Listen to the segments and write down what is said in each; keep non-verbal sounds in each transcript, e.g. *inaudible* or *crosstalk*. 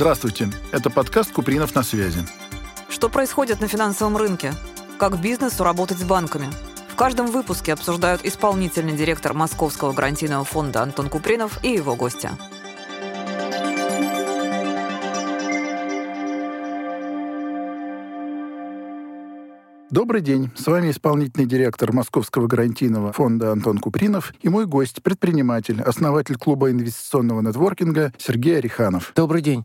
Здравствуйте. Это подкаст «Купринов на связи». Что происходит на финансовом рынке? Как бизнесу работать с банками? В каждом выпуске обсуждают исполнительный директор Московского гарантийного фонда Антон Купринов и его гостя. Добрый день. С вами исполнительный директор Московского гарантийного фонда Антон Купринов и мой гость, предприниматель, основатель клуба инвестиционного нетворкинга Сергей Ореханов. Добрый день.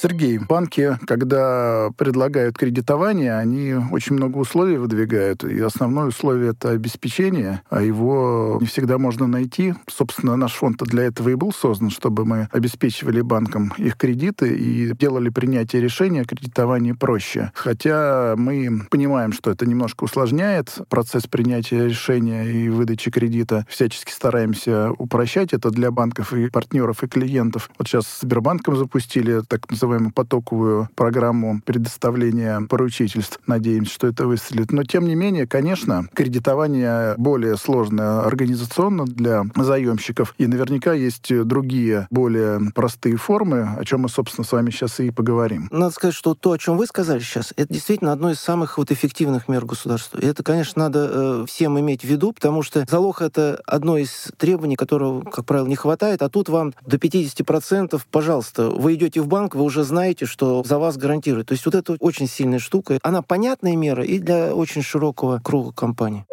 Сергей, банки, когда предлагают кредитование, они очень много условий выдвигают. И основное условие — это обеспечение, а его не всегда можно найти. Собственно, наш фонд для этого и был создан, чтобы мы обеспечивали банкам их кредиты и делали принятие решения о кредитовании проще. Хотя мы понимаем, что это немножко усложняет процесс принятия решения и выдачи кредита. Всячески стараемся упрощать это для банков и партнеров, и клиентов. Вот сейчас с Сбербанком запустили так называемый называемую потоковую программу предоставления поручительств. Надеемся, что это выстрелит. Но, тем не менее, конечно, кредитование более сложное организационно для заемщиков. И наверняка есть другие, более простые формы, о чем мы, собственно, с вами сейчас и поговорим. Надо сказать, что то, о чем вы сказали сейчас, это действительно одно из самых вот эффективных мер государства. И это, конечно, надо э, всем иметь в виду, потому что залог — это одно из требований, которого, как правило, не хватает, а тут вам до 50%, пожалуйста, вы идете в банк, вы уже знаете, что за вас гарантируют. То есть вот это очень сильная штука. Она понятная мера и для очень широкого круга компаний.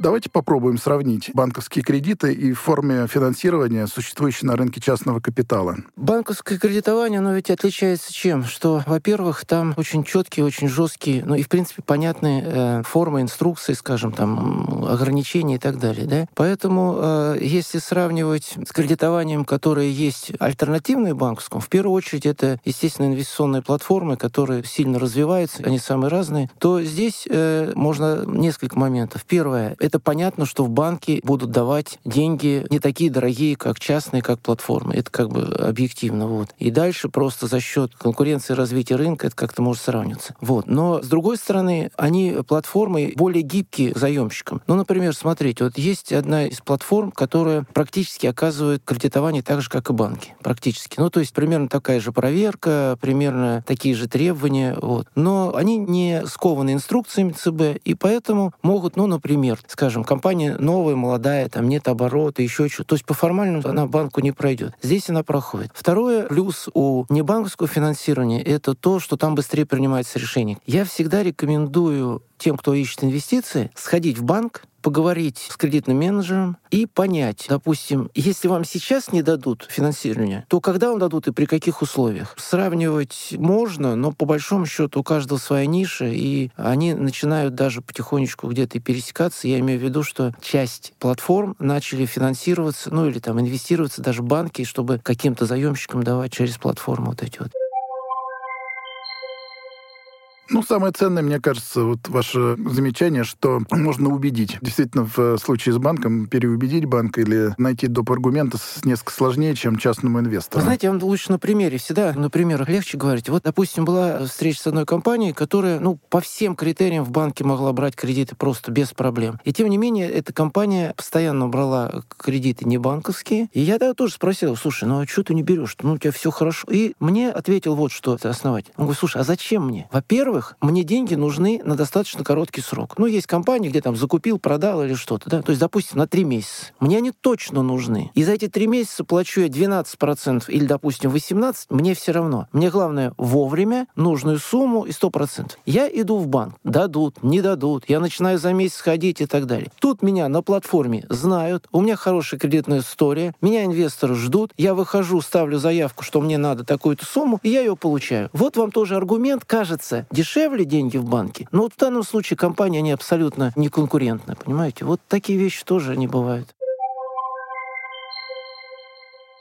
Давайте попробуем сравнить банковские кредиты и формы финансирования, существующие на рынке частного капитала. Банковское кредитование, оно ведь отличается чем? Что, во-первых, там очень четкие, очень жесткие, ну и, в принципе, понятные э, формы инструкции, скажем, там, ограничения и так далее. Да? Поэтому, э, если сравнивать с кредитованием, которое есть альтернативное банковскому, в первую очередь это, естественно, инвестиционные платформы, которые сильно развиваются, они самые разные, то здесь э, можно несколько моментов. Первое — это понятно, что в банке будут давать деньги не такие дорогие, как частные, как платформы. Это как бы объективно. Вот. И дальше просто за счет конкуренции развития рынка это как-то может сравниваться. Вот. Но, с другой стороны, они, платформы, более гибкие к заемщикам. Ну, например, смотрите, вот есть одна из платформ, которая практически оказывает кредитование так же, как и банки. Практически. Ну, то есть примерно такая же проверка, примерно такие же требования. Вот. Но они не скованы инструкциями ЦБ, и поэтому могут, ну, например, скажем, компания новая, молодая, там нет оборота, еще что-то. То есть по формальному она банку не пройдет. Здесь она проходит. Второе, плюс у небанковского финансирования, это то, что там быстрее принимается решение. Я всегда рекомендую тем, кто ищет инвестиции, сходить в банк, поговорить с кредитным менеджером и понять, допустим, если вам сейчас не дадут финансирование, то когда вам дадут и при каких условиях? Сравнивать можно, но по большому счету у каждого своя ниша, и они начинают даже потихонечку где-то пересекаться. Я имею в виду, что часть платформ начали финансироваться, ну или там инвестироваться даже банки, чтобы каким-то заемщикам давать через платформу вот эти вот. Ну, самое ценное, мне кажется, вот ваше замечание, что можно убедить. Действительно, в случае с банком переубедить банк или найти доп. аргумента несколько сложнее, чем частному инвестору. Вы знаете, вам лучше на примере всегда, на примерах легче говорить. Вот, допустим, была встреча с одной компанией, которая, ну, по всем критериям в банке могла брать кредиты просто без проблем. И тем не менее, эта компания постоянно брала кредиты не банковские. И я тогда тоже спросил, слушай, ну а что ты не берешь? Ну, у тебя все хорошо. И мне ответил вот что основатель. Он говорит, слушай, а зачем мне? Во-первых, во-первых, мне деньги нужны на достаточно короткий срок. Ну, есть компании, где там закупил, продал или что-то, да? То есть, допустим, на три месяца. Мне они точно нужны. И за эти три месяца плачу я 12% или, допустим, 18%, мне все равно. Мне главное вовремя, нужную сумму и 100%. Я иду в банк. Дадут, не дадут. Я начинаю за месяц ходить и так далее. Тут меня на платформе знают, у меня хорошая кредитная история, меня инвесторы ждут, я выхожу, ставлю заявку, что мне надо такую-то сумму, и я ее получаю. Вот вам тоже аргумент, кажется, дешевле дешевле деньги в банке. Но вот в данном случае компания, они абсолютно не конкурентны, понимаете? Вот такие вещи тоже не бывают.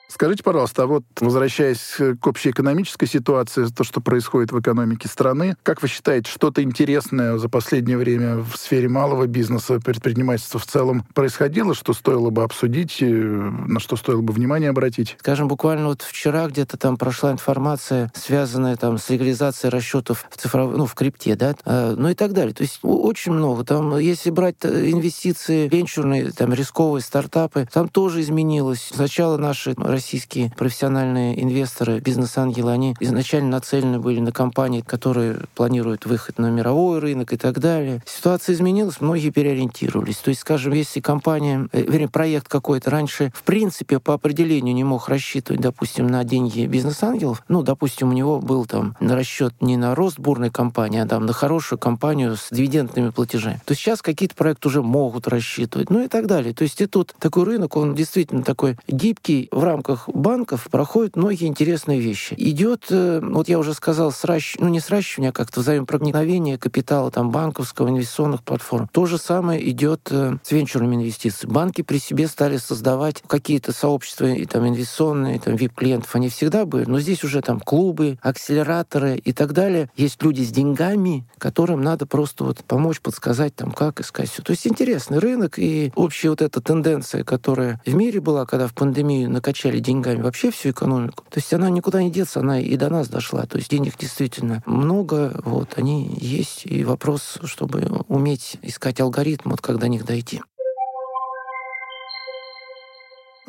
Скажите, пожалуйста, а вот возвращаясь к общей экономической ситуации, то, что происходит в экономике страны, как вы считаете, что-то интересное за последнее время в сфере малого бизнеса, предпринимательства в целом происходило, что стоило бы обсудить, э, на что стоило бы внимание обратить? Скажем, буквально вот вчера где-то там прошла информация, связанная там с легализацией расчетов в цифров... ну, в крипте, да, а, ну и так далее. То есть очень много. Там, если брать э, инвестиции венчурные, там, рисковые стартапы, там тоже изменилось. Сначала наши российские профессиональные инвесторы, бизнес-ангелы, они изначально нацелены были на компании, которые планируют выход на мировой рынок и так далее. Ситуация изменилась, многие переориентировались. То есть, скажем, если компания, э, вернее, проект какой-то раньше, в принципе, по определению не мог рассчитывать, допустим, на деньги бизнес-ангелов, ну, допустим, у него был там расчет не на рост бурной компании, а там на хорошую компанию с дивидендными платежами, то сейчас какие-то проекты уже могут рассчитывать, ну и так далее. То есть и тут такой рынок, он действительно такой гибкий в рамках рамках банков проходят многие интересные вещи. Идет, э, вот я уже сказал, сращ... ну не сращивание, а как-то взаимопроникновение капитала там банковского, инвестиционных платформ. То же самое идет э, с венчурными инвестициями. Банки при себе стали создавать какие-то сообщества и там инвестиционные, там VIP-клиентов, они всегда были, но здесь уже там клубы, акселераторы и так далее. Есть люди с деньгами, которым надо просто вот помочь, подсказать там, как искать все. То есть интересный рынок и общая вот эта тенденция, которая в мире была, когда в пандемию накачали управляли деньгами вообще всю экономику. То есть она никуда не деться, она и до нас дошла. То есть денег действительно много, вот, они есть. И вопрос, чтобы уметь искать алгоритм, вот как до них дойти.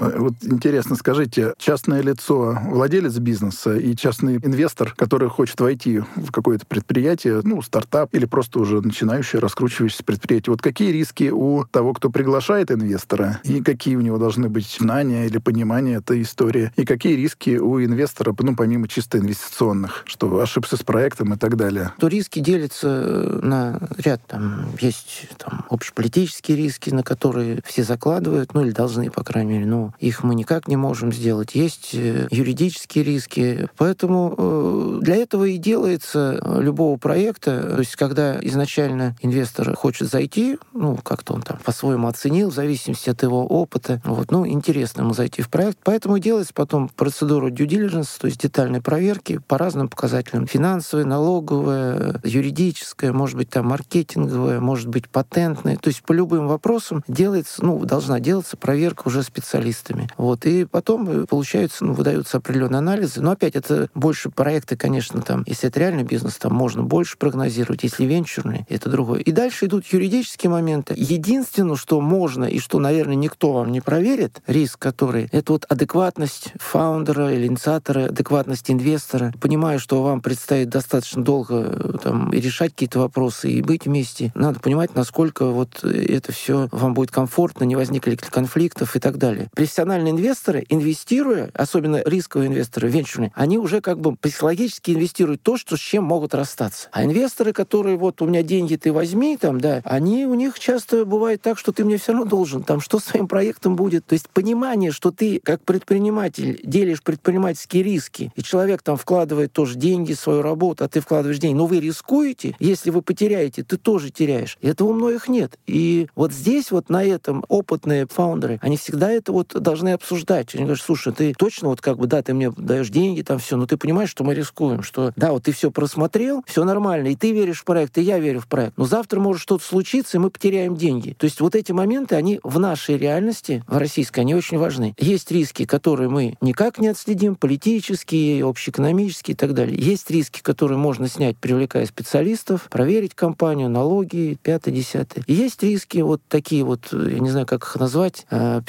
Э, вот интересно, скажите, частное лицо, владелец бизнеса и частный инвестор, который хочет войти в какое-то предприятие, ну, стартап или просто уже начинающее, раскручивающееся предприятие, вот какие риски у того, кто приглашает инвестора, и какие у него должны быть знания или понимание этой истории, и какие риски у инвестора, ну, помимо чисто инвестиционных, что ошибся с проектом и так далее? То риски делятся э, на ряд, там, есть там, общеполитические риски, на которые все закладывают, ну, или должны, по крайней мере, ну, их мы никак не можем сделать. Есть э, юридические риски. Поэтому э, для этого и делается э, любого проекта. То есть, когда изначально инвестор хочет зайти, ну, как-то он там по-своему оценил, в зависимости от его опыта, вот, ну, интересно ему зайти в проект. Поэтому делается потом процедура due diligence, то есть детальной проверки по разным показателям. Финансовая, налоговая, юридическая, может быть, там маркетинговая, может быть, патентная. То есть по любым вопросам делается, ну, должна делаться проверка уже специалистами специалистами. Вот. И потом, э, получается, ну, выдаются определенные анализы. Но опять, это больше проекты, конечно, там, если это реальный бизнес, там можно больше прогнозировать. Если венчурный, это другое. И дальше идут юридические моменты. Единственное, что можно и что, наверное, никто вам не проверит, риск который, это вот адекватность фаундера или инициатора, адекватность инвестора. Понимаю, что вам предстоит достаточно долго э, там, решать какие-то вопросы и быть вместе. Надо понимать, насколько вот это все вам будет комфортно, не возникли конфликтов и так далее. При профессиональные инвесторы, инвестируя, особенно рисковые инвесторы, венчурные, они уже как бы психологически инвестируют то, что с чем могут расстаться. А инвесторы, которые вот у меня деньги ты возьми, там, да, они у них часто бывает так, что ты мне все равно должен, там, что с твоим проектом будет. То есть понимание, что ты как предприниматель делишь предпринимательские риски, и человек там вкладывает тоже деньги, свою работу, а ты вкладываешь деньги, но вы рискуете, если вы потеряете, ты тоже теряешь. И этого у многих нет. И вот здесь вот на этом опытные фаундеры, они всегда это вот должны обсуждать. Они говорят, слушай, ты точно вот как бы, да, ты мне даешь деньги, там все, но ты понимаешь, что мы рискуем, что да, вот ты все просмотрел, все нормально, и ты веришь в проект, и я верю в проект. Но завтра может что-то случиться, и мы потеряем деньги. То есть вот эти моменты, они в нашей реальности, в российской, они очень важны. Есть риски, которые мы никак не отследим, политические, общеэкономические и так далее. Есть риски, которые можно снять, привлекая специалистов, проверить компанию, налоги, пятое, десятое. есть риски вот такие вот, я не знаю, как их назвать, э,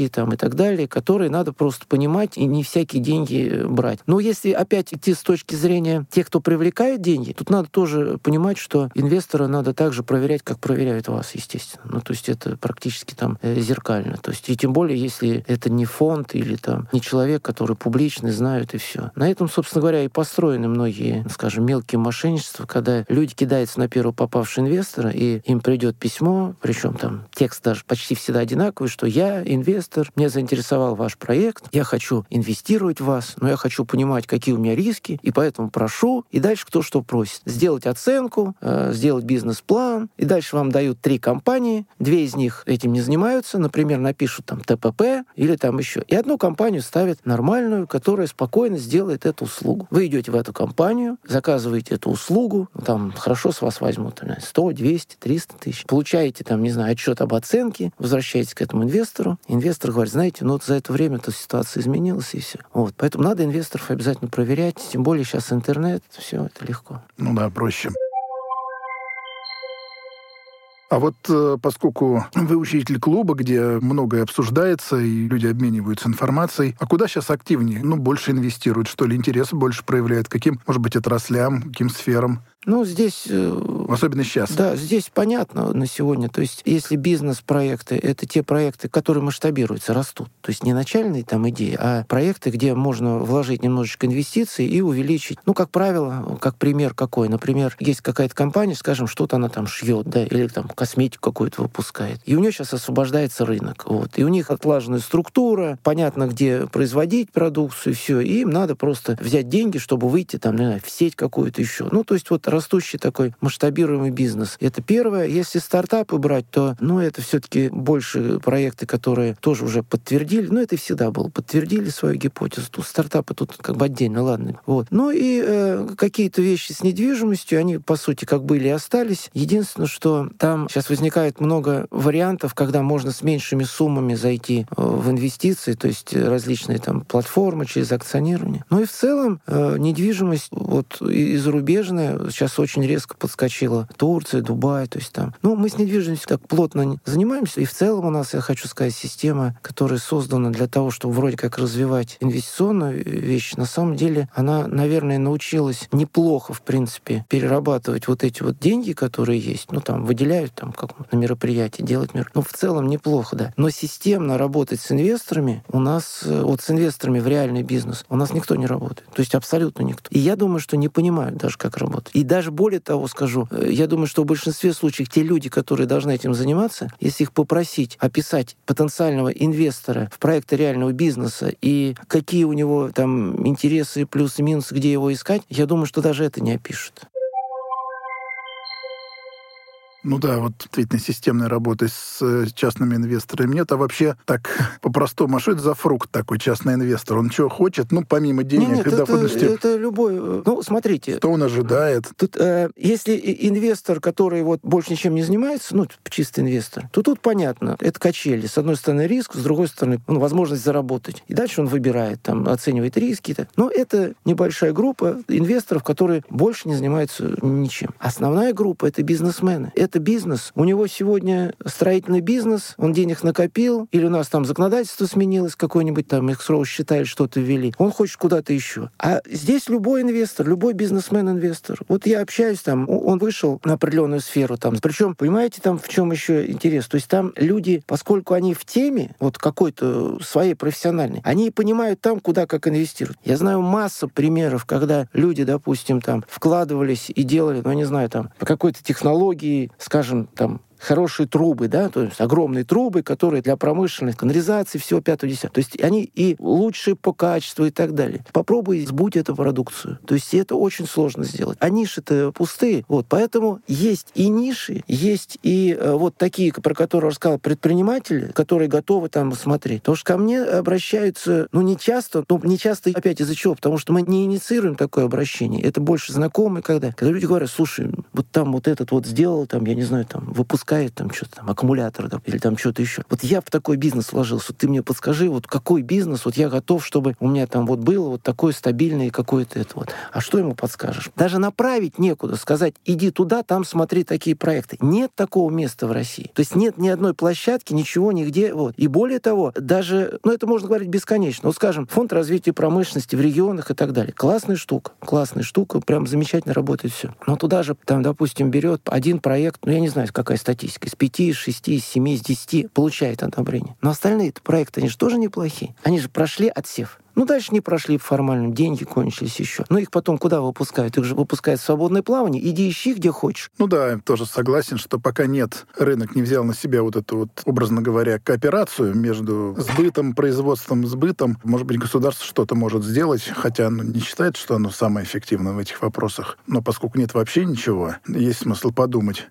психологические, там и так далее, которые надо просто понимать и не всякие деньги брать. Но если опять идти с точки зрения тех, кто привлекает деньги, тут надо тоже понимать, что инвестора надо также проверять, как проверяют вас, естественно. Ну, то есть это практически там э, зеркально. То есть и тем более, если это не фонд или там не человек, который публичный, знают и все. На этом, собственно говоря, и построены многие, скажем, мелкие мошенничества, когда люди кидаются на первого попавшего инвестора, и им придет письмо, причем там текст даже почти всегда одинаковый, что я инвестор, инвестор, меня заинтересовал ваш проект, я хочу инвестировать в вас, но я хочу понимать, какие у меня риски, и поэтому прошу, и дальше кто что просит. Сделать оценку, э, сделать бизнес-план, и дальше вам дают три компании, две из них этим не занимаются, например, напишут там ТПП или там еще, и одну компанию ставят нормальную, которая спокойно сделает эту услугу. Вы идете в эту компанию, заказываете эту услугу, там хорошо с вас возьмут там, 100, 200, 300 тысяч, получаете там, не знаю, отчет об оценке, возвращаетесь к этому инвестору, инвестор говорит, знаете, ну вот за это время эта ситуация изменилась, и все. Вот. Поэтому надо инвесторов обязательно проверять, тем более сейчас интернет, все это легко. Ну да, проще. А вот э, поскольку вы учитель клуба, где многое обсуждается и люди обмениваются информацией, а куда сейчас активнее? Ну, больше инвестируют, что ли, интерес больше проявляют? Каким, может быть, отраслям, каким сферам? Ну, здесь... Особенно сейчас. Да, здесь понятно на сегодня. То есть, если бизнес-проекты — это те проекты, которые масштабируются, растут. То есть, не начальные там идеи, а проекты, где можно вложить немножечко инвестиций и увеличить. Ну, как правило, как пример какой. Например, есть какая-то компания, скажем, что-то она там шьет, да, или там косметику какую-то выпускает. И у нее сейчас освобождается рынок. Вот. И у них отлаженная структура, понятно, где производить продукцию, все. И им надо просто взять деньги, чтобы выйти там, не знаю, в сеть какую-то еще. Ну, то есть, вот растущий такой масштабируемый бизнес. Это первое. Если стартапы брать, то, ну, это все-таки больше проекты, которые тоже уже подтвердили, ну, это всегда было, подтвердили свою гипотезу. Тут стартапы тут как бы отдельно, ладно. Вот. Ну и э, какие-то вещи с недвижимостью, они, по сути, как были и остались. Единственное, что там сейчас возникает много вариантов, когда можно с меньшими суммами зайти э, в инвестиции, то есть различные там платформы через акционирование. Ну и в целом э, недвижимость вот и зарубежная сейчас очень резко подскочила. Турция, Дубай, то есть там. Ну, мы с недвижимостью так плотно занимаемся, и в целом у нас, я хочу сказать, система, которая создана для того, чтобы вроде как развивать инвестиционную вещь, на самом деле она, наверное, научилась неплохо, в принципе, перерабатывать вот эти вот деньги, которые есть, ну, там, выделяют там как на мероприятие, делать мир. Ну, в целом неплохо, да. Но системно работать с инвесторами у нас, э, вот с инвесторами в реальный бизнес, у нас никто не работает. То есть абсолютно никто. И я думаю, что не понимают даже, как работать. И даже более того скажу, я думаю, что в большинстве случаев те люди, которые должны этим заниматься, если их попросить описать потенциального инвестора в проекты реального бизнеса и какие у него там интересы, плюсы, минусы, где его искать, я думаю, что даже это не опишут. Ну да, вот действительно системная работа с э, частными инвесторами нет. А вообще так *laughs* по-простому, а что это за фрукт такой частный инвестор? Он что хочет, ну, помимо денег нет, нет, и доходности? Это, это любой... Э, ну, смотрите. Что он ожидает? Тут, э, если инвестор, который вот больше ничем не занимается, ну, чистый инвестор, то тут понятно. Это качели. С одной стороны риск, с другой стороны ну, возможность заработать. И дальше он выбирает, там, оценивает риски. -то. Но это небольшая группа инвесторов, которые больше не занимаются ничем. Основная группа — это бизнесмены. Это это бизнес. У него сегодня строительный бизнес, он денег накопил, или у нас там законодательство сменилось, какой-нибудь там сроу считали, что-то ввели. Он хочет куда-то еще. А здесь любой инвестор, любой бизнесмен-инвестор. Вот я общаюсь там, он вышел на определенную сферу там. Причем, понимаете, там в чем еще интерес? То есть там люди, поскольку они в теме, вот какой-то своей профессиональной, они понимают там, куда как инвестировать. Я знаю массу примеров, когда люди, допустим, там вкладывались и делали, ну, не знаю, там, по какой-то технологии, скажем, там, хорошие трубы, да, то есть огромные трубы, которые для промышленной канализации, всего 5 10 То есть они и лучшие по качеству и так далее. Попробуй сбудь эту продукцию. То есть это очень сложно сделать. А ниши-то пустые. Вот, поэтому есть и ниши, есть и э, вот такие, про которые рассказал предприниматели, которые готовы там смотреть. Потому что ко мне обращаются, ну, не часто, ну, не часто опять из-за чего? Потому что мы не инициируем такое обращение. Это больше знакомые, когда, когда люди говорят, слушай, вот там вот этот вот сделал, там, я не знаю, там, выпуск запускает там что-то там, аккумулятор да, или там что-то еще. Вот я в такой бизнес вложился. Ты мне подскажи, вот какой бизнес, вот я готов, чтобы у меня там вот было вот такое стабильное какое-то это вот. А что ему подскажешь? Даже направить некуда, сказать, иди туда, там смотри такие проекты. Нет такого места в России. То есть нет ни одной площадки, ничего, нигде. Вот. И более того, даже, ну это можно говорить бесконечно. Вот скажем, фонд развития промышленности в регионах и так далее. Классная штука, классная штука, прям замечательно работает все. Но туда же, там, допустим, берет один проект, ну я не знаю, какая статья статистика. Из 5, из 6, из 7, из 10 получает одобрение. Но остальные проекты, они же тоже неплохие. Они же прошли отсев. Ну, дальше не прошли формально, деньги кончились еще. Но их потом куда выпускают? Их же выпускают в свободное плавание. Иди ищи, где хочешь. Ну да, тоже согласен, что пока нет, рынок не взял на себя вот эту вот, образно говоря, кооперацию между сбытом, производством, сбытом. Может быть, государство что-то может сделать, хотя оно не считает, что оно самое эффективное в этих вопросах. Но поскольку нет вообще ничего, есть смысл подумать.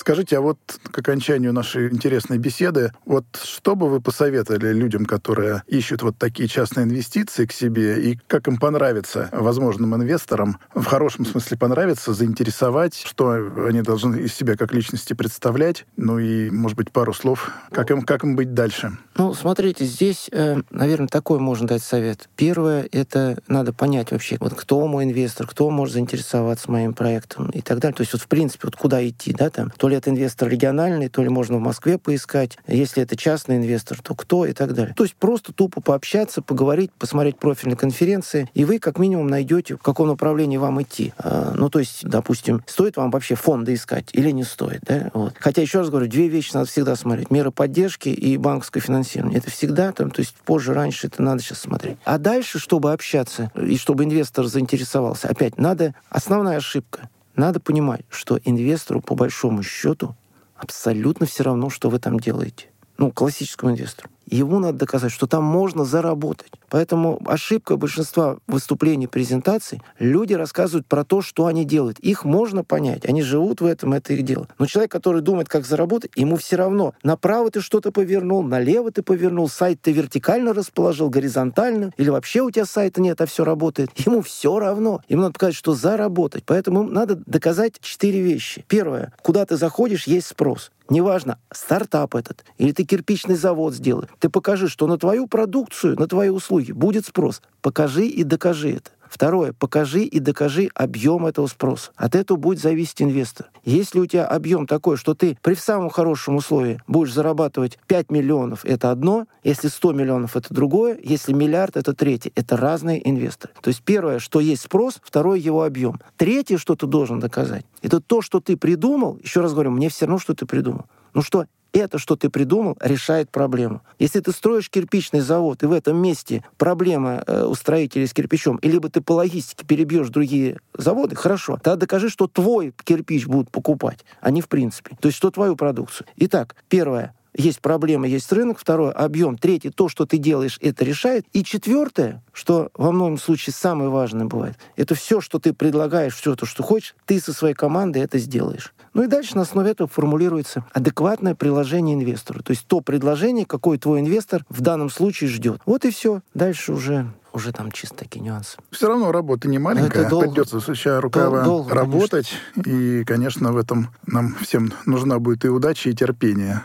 Скажите, а вот к окончанию нашей интересной беседы, вот что бы вы посоветовали людям, которые ищут вот такие частные инвестиции к себе, и как им понравится возможным инвесторам, в хорошем смысле понравится, заинтересовать, что они должны из себя как личности представлять, ну и, может быть, пару слов, как им, как им быть дальше? Ну, смотрите, здесь, э, наверное, такой можно дать совет. Первое, это надо понять вообще, вот кто мой инвестор, кто может заинтересоваться моим проектом и так далее. То есть вот, в принципе, вот куда идти, да, там, то ли это инвестор региональный, то ли можно в Москве поискать. Если это частный инвестор, то кто и так далее. То есть просто тупо пообщаться, поговорить, посмотреть профильные конференции, и вы как минимум найдете, в каком направлении вам идти. А, ну, то есть, допустим, стоит вам вообще фонды искать или не стоит, да? Вот. Хотя, еще раз говорю, две вещи надо всегда смотреть. Меры поддержки и банковское финансирование. Это всегда там, то есть позже, раньше это надо сейчас смотреть. А дальше, чтобы общаться и чтобы инвестор заинтересовался, опять надо, основная ошибка, надо понимать, что инвестору, по большому счету, абсолютно все равно, что вы там делаете. Ну, классическому инвестору ему надо доказать, что там можно заработать. Поэтому ошибка большинства выступлений, презентаций, люди рассказывают про то, что они делают. Их можно понять, они живут в этом, это их дело. Но человек, который думает, как заработать, ему все равно. Направо ты что-то повернул, налево ты повернул, сайт ты вертикально расположил, горизонтально, или вообще у тебя сайта нет, а все работает. Ему все равно. Ему надо показать, что заработать. Поэтому надо доказать четыре вещи. Первое. Куда ты заходишь, есть спрос. Неважно, стартап этот, или ты кирпичный завод сделай. Ты покажи, что на твою продукцию, на твои услуги будет спрос. Покажи и докажи это. Второе, покажи и докажи объем этого спроса. От этого будет зависеть инвестор. Если у тебя объем такой, что ты при самом хорошем условии будешь зарабатывать 5 миллионов, это одно, если 100 миллионов, это другое, если миллиард, это третье. Это разные инвесторы. То есть первое, что есть спрос, второе, его объем. Третье, что ты должен доказать, это то, что ты придумал, еще раз говорю, мне все равно, что ты придумал. Ну что, это, что ты придумал, решает проблему. Если ты строишь кирпичный завод, и в этом месте проблема э, у строителей с кирпичом, и либо ты по логистике перебьешь другие заводы, хорошо, тогда докажи, что твой кирпич будут покупать, а не в принципе. То есть, что твою продукцию. Итак, первое, есть проблема, есть рынок. Второе, объем. Третье, то, что ты делаешь, это решает. И четвертое, что во многом случае самое важное бывает, это все, что ты предлагаешь, все то, что хочешь, ты со своей командой это сделаешь. Ну и дальше на основе этого формулируется адекватное приложение инвестору. То есть то предложение, какое твой инвестор в данном случае ждет. Вот и все. Дальше уже уже там чисто такие нюансы. Все равно работа не маленькая. Это долго, Придется, сущая рукава, долго, работать. Конечно. И, конечно, в этом нам всем нужна будет и удача, и терпение.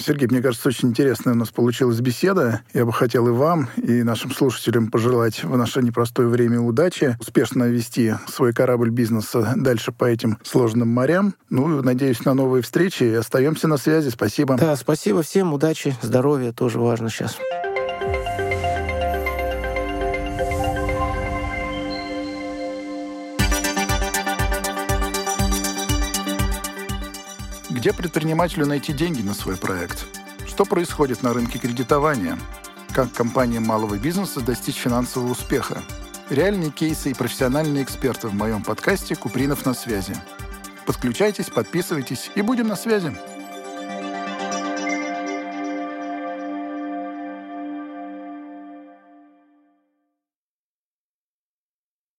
Сергей, мне кажется, очень интересная у нас получилась беседа. Я бы хотел и вам, и нашим слушателям пожелать в наше непростое время удачи, успешно вести свой корабль бизнеса дальше по этим сложным морям. Ну, надеюсь на новые встречи. Остаемся на связи. Спасибо. Да, спасибо всем. Удачи, здоровья тоже важно сейчас. Где предпринимателю найти деньги на свой проект? Что происходит на рынке кредитования? Как компаниям малого бизнеса достичь финансового успеха? Реальные кейсы и профессиональные эксперты в моем подкасте «Купринов на связи». Подключайтесь, подписывайтесь и будем на связи.